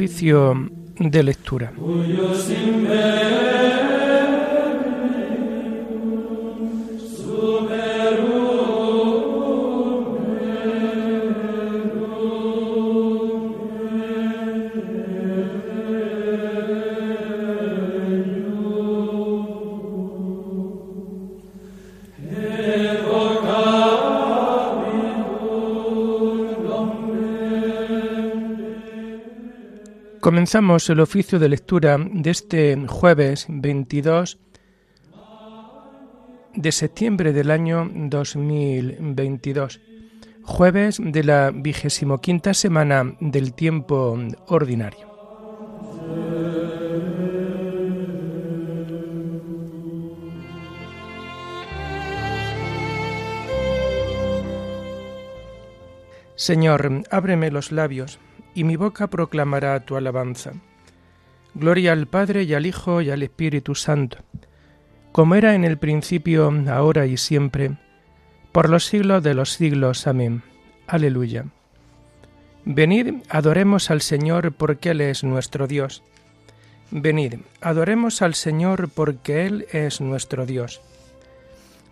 Oficio de lectura. Comenzamos el oficio de lectura de este jueves 22 de septiembre del año 2022, jueves de la vigésimo quinta semana del tiempo ordinario. Señor, ábreme los labios y mi boca proclamará tu alabanza. Gloria al Padre y al Hijo y al Espíritu Santo, como era en el principio, ahora y siempre, por los siglos de los siglos. Amén. Aleluya. Venid, adoremos al Señor porque Él es nuestro Dios. Venid, adoremos al Señor porque Él es nuestro Dios.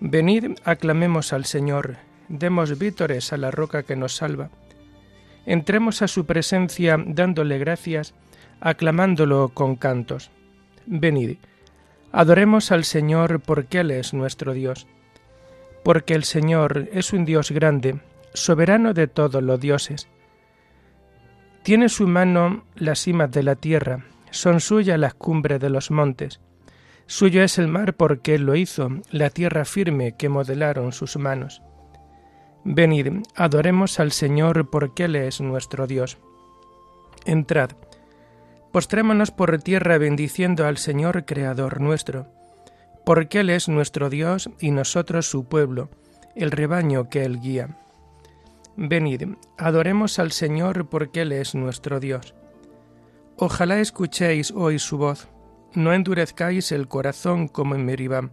Venid, aclamemos al Señor, demos vítores a la roca que nos salva entremos a su presencia dándole gracias, aclamándolo con cantos. Venid, adoremos al Señor porque Él es nuestro Dios, porque el Señor es un Dios grande, soberano de todos los dioses. Tiene su mano las cimas de la tierra, son suyas las cumbres de los montes. Suyo es el mar porque Él lo hizo, la tierra firme que modelaron sus manos. Venid, adoremos al Señor porque Él es nuestro Dios. Entrad, postrémonos por tierra bendiciendo al Señor Creador nuestro, porque Él es nuestro Dios y nosotros su pueblo, el rebaño que Él guía. Venid, adoremos al Señor porque Él es nuestro Dios. Ojalá escuchéis hoy su voz, no endurezcáis el corazón como en Meribam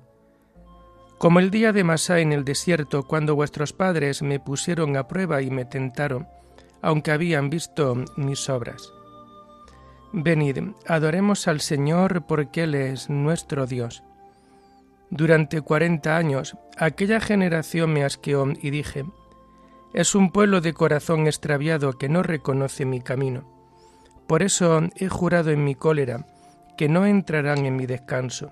como el día de Masá en el desierto, cuando vuestros padres me pusieron a prueba y me tentaron, aunque habían visto mis obras. Venid, adoremos al Señor porque Él es nuestro Dios. Durante cuarenta años aquella generación me asqueó y dije, es un pueblo de corazón extraviado que no reconoce mi camino. Por eso he jurado en mi cólera que no entrarán en mi descanso.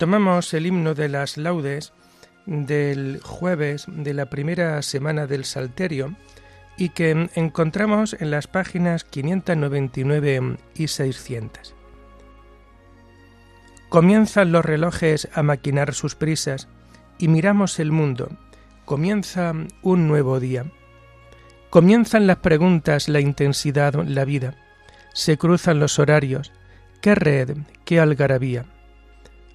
Tomamos el himno de las laudes del jueves de la primera semana del Salterio y que encontramos en las páginas 599 y 600. Comienzan los relojes a maquinar sus prisas y miramos el mundo. Comienza un nuevo día. Comienzan las preguntas, la intensidad, la vida. Se cruzan los horarios. ¿Qué red? ¿Qué algarabía?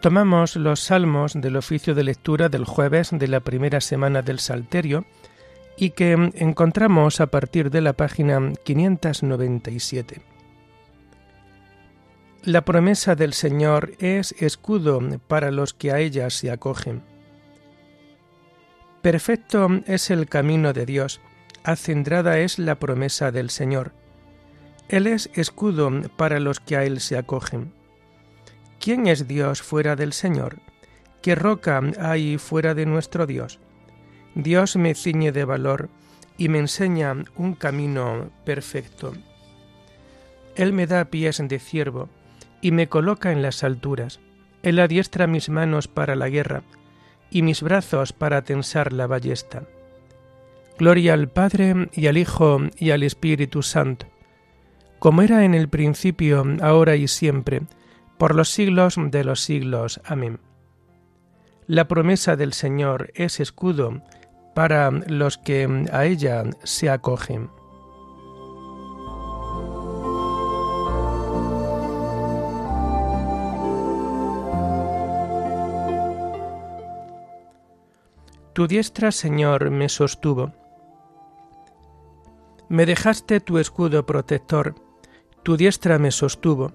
Tomamos los salmos del oficio de lectura del jueves de la primera semana del Salterio y que encontramos a partir de la página 597. La promesa del Señor es escudo para los que a ella se acogen. Perfecto es el camino de Dios, acendrada es la promesa del Señor. Él es escudo para los que a Él se acogen. ¿Quién es Dios fuera del Señor? ¿Qué roca hay fuera de nuestro Dios? Dios me ciñe de valor y me enseña un camino perfecto. Él me da pies de ciervo y me coloca en las alturas. Él adiestra mis manos para la guerra y mis brazos para tensar la ballesta. Gloria al Padre y al Hijo y al Espíritu Santo, como era en el principio, ahora y siempre, por los siglos de los siglos. Amén. La promesa del Señor es escudo para los que a ella se acogen. Tu diestra, Señor, me sostuvo. Me dejaste tu escudo protector, tu diestra me sostuvo.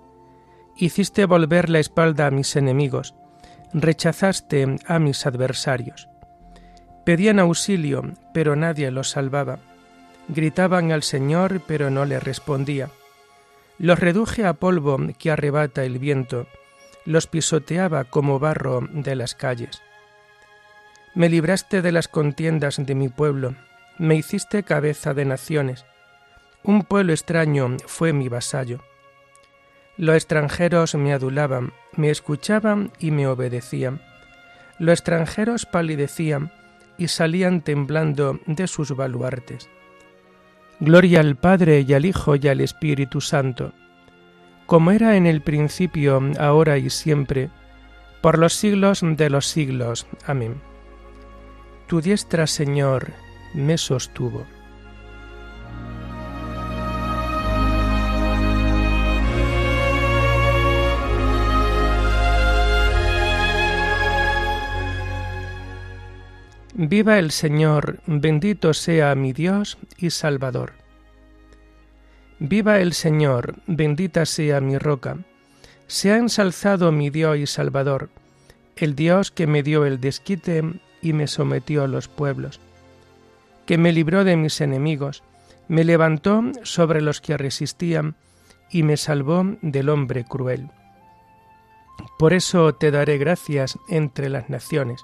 Hiciste volver la espalda a mis enemigos, rechazaste a mis adversarios. Pedían auxilio, pero nadie los salvaba. Gritaban al Señor, pero no le respondía. Los reduje a polvo que arrebata el viento, los pisoteaba como barro de las calles. Me libraste de las contiendas de mi pueblo, me hiciste cabeza de naciones. Un pueblo extraño fue mi vasallo. Los extranjeros me adulaban, me escuchaban y me obedecían. Los extranjeros palidecían, y salían temblando de sus baluartes. Gloria al Padre y al Hijo y al Espíritu Santo, como era en el principio, ahora y siempre, por los siglos de los siglos. Amén. Tu diestra, Señor, me sostuvo. Viva el Señor, bendito sea mi Dios y Salvador. Viva el Señor, bendita sea mi roca. Sea ensalzado mi Dios y Salvador, el Dios que me dio el desquite y me sometió a los pueblos, que me libró de mis enemigos, me levantó sobre los que resistían y me salvó del hombre cruel. Por eso te daré gracias entre las naciones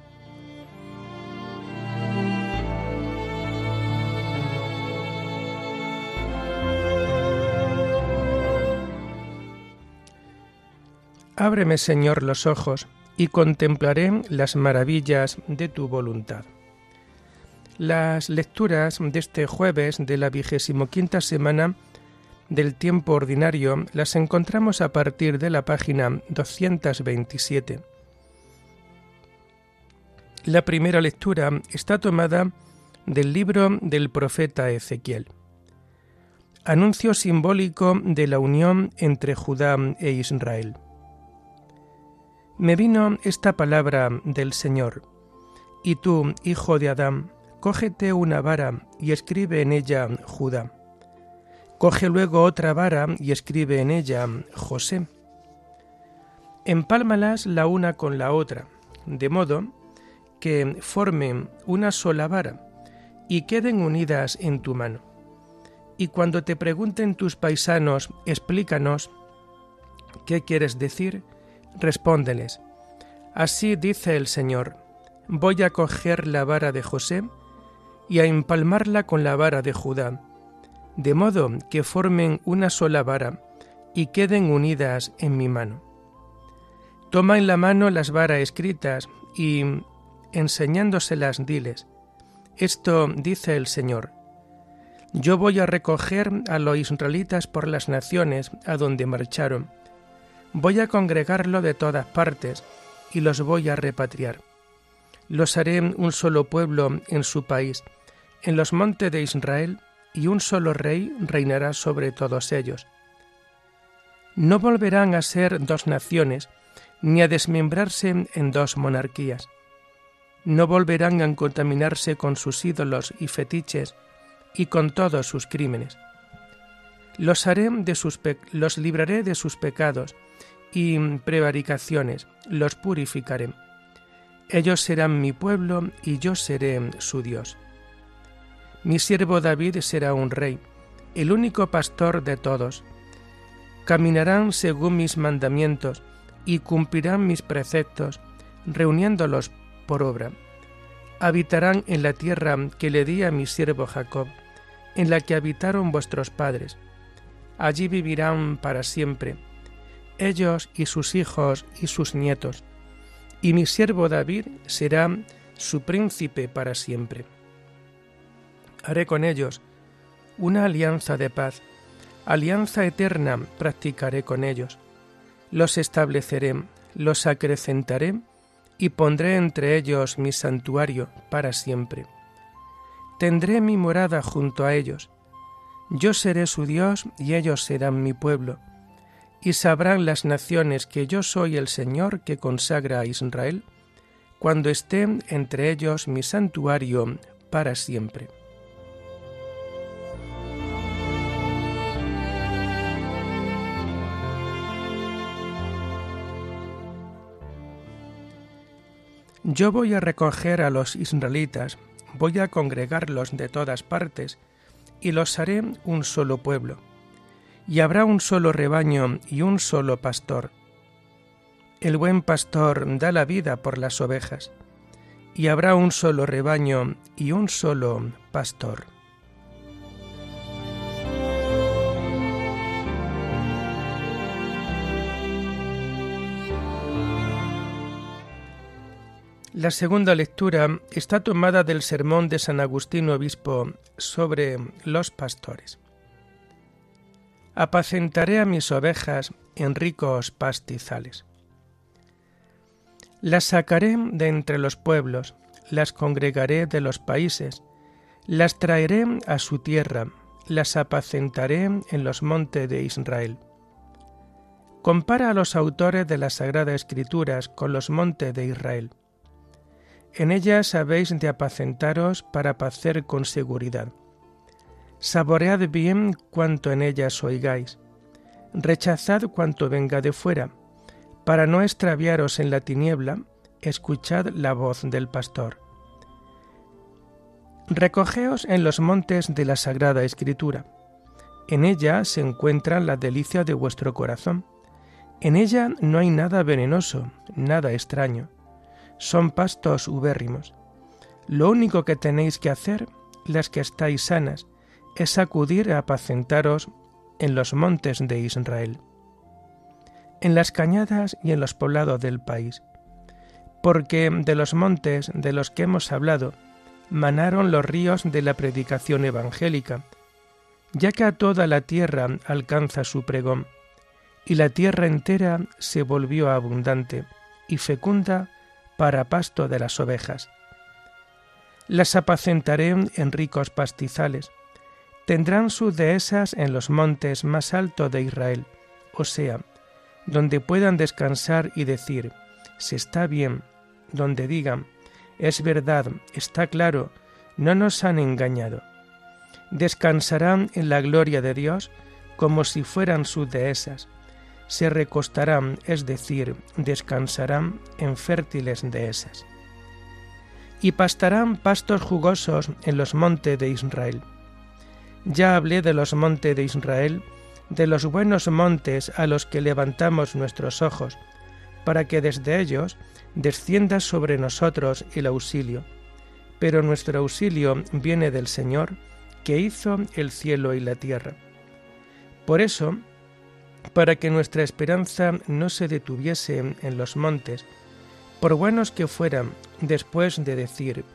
Ábreme, Señor, los ojos, y contemplaré las maravillas de tu voluntad. Las lecturas de este jueves de la vigésimo quinta semana del tiempo ordinario las encontramos a partir de la página 227. La primera lectura está tomada del libro del profeta Ezequiel. Anuncio simbólico de la unión entre Judá e Israel me vino esta palabra del Señor. Y tú, hijo de Adán, cógete una vara y escribe en ella Judá. Coge luego otra vara y escribe en ella José. Empálmalas la una con la otra, de modo que formen una sola vara y queden unidas en tu mano. Y cuando te pregunten tus paisanos, explícanos qué quieres decir, Respóndeles, Así dice el Señor, voy a coger la vara de José y a empalmarla con la vara de Judá, de modo que formen una sola vara y queden unidas en mi mano. Toma en la mano las varas escritas y, enseñándoselas, diles, Esto dice el Señor. Yo voy a recoger a los israelitas por las naciones a donde marcharon. Voy a congregarlo de todas partes y los voy a repatriar. Los haré un solo pueblo en su país, en los montes de Israel, y un solo rey reinará sobre todos ellos. No volverán a ser dos naciones, ni a desmembrarse en dos monarquías. No volverán a contaminarse con sus ídolos y fetiches y con todos sus crímenes. Los, haré de sus los libraré de sus pecados y prevaricaciones, los purificaré. Ellos serán mi pueblo y yo seré su Dios. Mi siervo David será un rey, el único pastor de todos. Caminarán según mis mandamientos y cumplirán mis preceptos, reuniéndolos por obra. Habitarán en la tierra que le di a mi siervo Jacob, en la que habitaron vuestros padres. Allí vivirán para siempre, ellos y sus hijos y sus nietos, y mi siervo David será su príncipe para siempre haré con ellos una alianza de paz, alianza eterna practicaré con ellos. Los estableceré, los acrecentaré y pondré entre ellos mi santuario para siempre. Tendré mi morada junto a ellos. Yo seré su Dios y ellos serán mi pueblo. Y sabrán las naciones que yo soy el Señor que consagra a Israel, cuando esté entre ellos mi santuario para siempre. Yo voy a recoger a los israelitas, voy a congregarlos de todas partes, y los haré un solo pueblo. Y habrá un solo rebaño y un solo pastor. El buen pastor da la vida por las ovejas, y habrá un solo rebaño y un solo pastor. La segunda lectura está tomada del sermón de San Agustín Obispo sobre los pastores. Apacentaré a mis ovejas en ricos pastizales. Las sacaré de entre los pueblos, las congregaré de los países, las traeré a su tierra, las apacentaré en los montes de Israel. Compara a los autores de las Sagradas Escrituras con los montes de Israel en ellas habéis de apacentaros para pacer con seguridad. Saboread bien cuanto en ellas oigáis. Rechazad cuanto venga de fuera. Para no extraviaros en la tiniebla, escuchad la voz del pastor. Recogeos en los montes de la Sagrada Escritura. En ella se encuentra la delicia de vuestro corazón. En ella no hay nada venenoso, nada extraño son pastos ubérrimos. Lo único que tenéis que hacer, las que estáis sanas, es acudir a apacentaros en los montes de Israel, en las cañadas y en los poblados del país, porque de los montes de los que hemos hablado manaron los ríos de la predicación evangélica, ya que a toda la tierra alcanza su pregón, y la tierra entera se volvió abundante y fecunda para pasto de las ovejas. Las apacentaré en ricos pastizales. Tendrán sus dehesas en los montes más altos de Israel, o sea, donde puedan descansar y decir, se está bien, donde digan, es verdad, está claro, no nos han engañado. Descansarán en la gloria de Dios como si fueran sus dehesas se recostarán, es decir, descansarán en fértiles dehesas. Y pastarán pastos jugosos en los montes de Israel. Ya hablé de los montes de Israel, de los buenos montes a los que levantamos nuestros ojos, para que desde ellos descienda sobre nosotros el auxilio. Pero nuestro auxilio viene del Señor, que hizo el cielo y la tierra. Por eso, para que nuestra esperanza no se detuviese en los montes, por buenos que fueran, después de decir,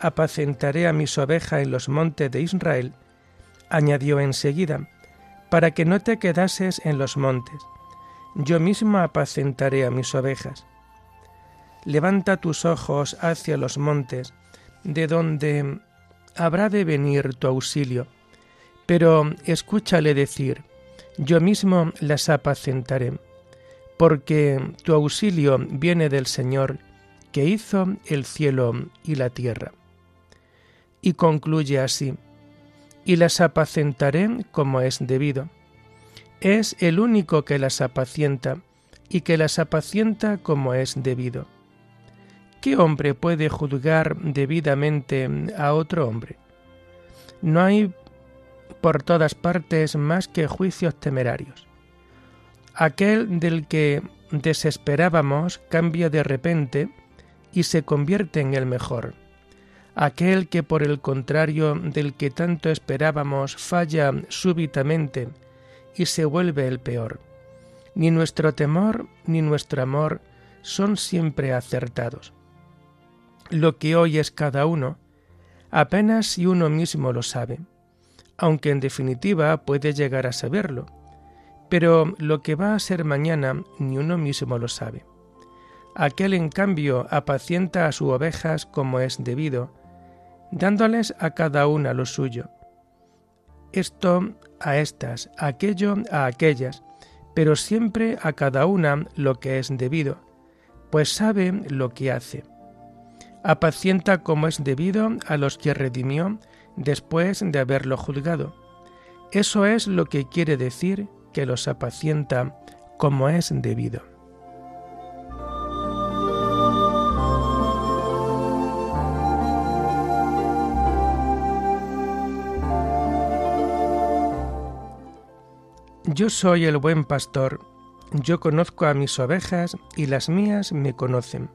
apacentaré a mis ovejas en los montes de Israel, añadió enseguida, para que no te quedases en los montes. Yo mismo apacentaré a mis ovejas. Levanta tus ojos hacia los montes, de donde habrá de venir tu auxilio. Pero escúchale decir, yo mismo las apacentaré, porque tu auxilio viene del Señor, que hizo el cielo y la tierra. Y concluye así, y las apacentaré como es debido. Es el único que las apacienta, y que las apacienta como es debido. ¿Qué hombre puede juzgar debidamente a otro hombre? No hay por todas partes más que juicios temerarios. Aquel del que desesperábamos cambia de repente y se convierte en el mejor. Aquel que por el contrario del que tanto esperábamos falla súbitamente y se vuelve el peor. Ni nuestro temor ni nuestro amor son siempre acertados lo que hoy es cada uno, apenas si uno mismo lo sabe, aunque en definitiva puede llegar a saberlo, pero lo que va a ser mañana ni uno mismo lo sabe. Aquel en cambio apacienta a sus ovejas como es debido, dándoles a cada una lo suyo. Esto a estas, aquello a aquellas, pero siempre a cada una lo que es debido, pues sabe lo que hace apacienta como es debido a los que redimió después de haberlo juzgado. Eso es lo que quiere decir que los apacienta como es debido. Yo soy el buen pastor, yo conozco a mis ovejas y las mías me conocen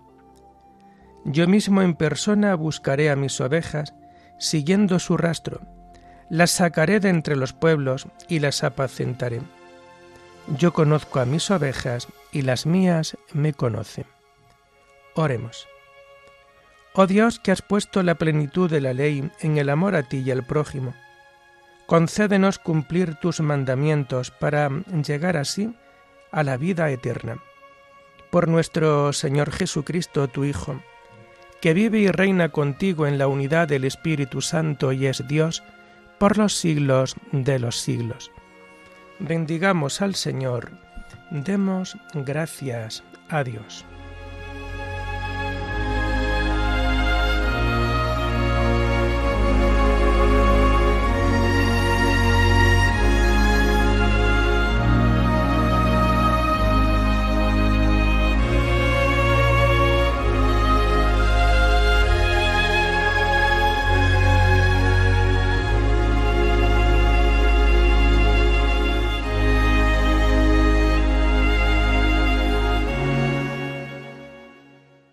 yo mismo en persona buscaré a mis ovejas, siguiendo su rastro. Las sacaré de entre los pueblos y las apacentaré. Yo conozco a mis ovejas y las mías me conocen. Oremos. Oh Dios que has puesto la plenitud de la ley en el amor a ti y al prójimo, concédenos cumplir tus mandamientos para llegar así a la vida eterna. Por nuestro Señor Jesucristo, tu Hijo, que vive y reina contigo en la unidad del Espíritu Santo y es Dios por los siglos de los siglos. Bendigamos al Señor, demos gracias a Dios.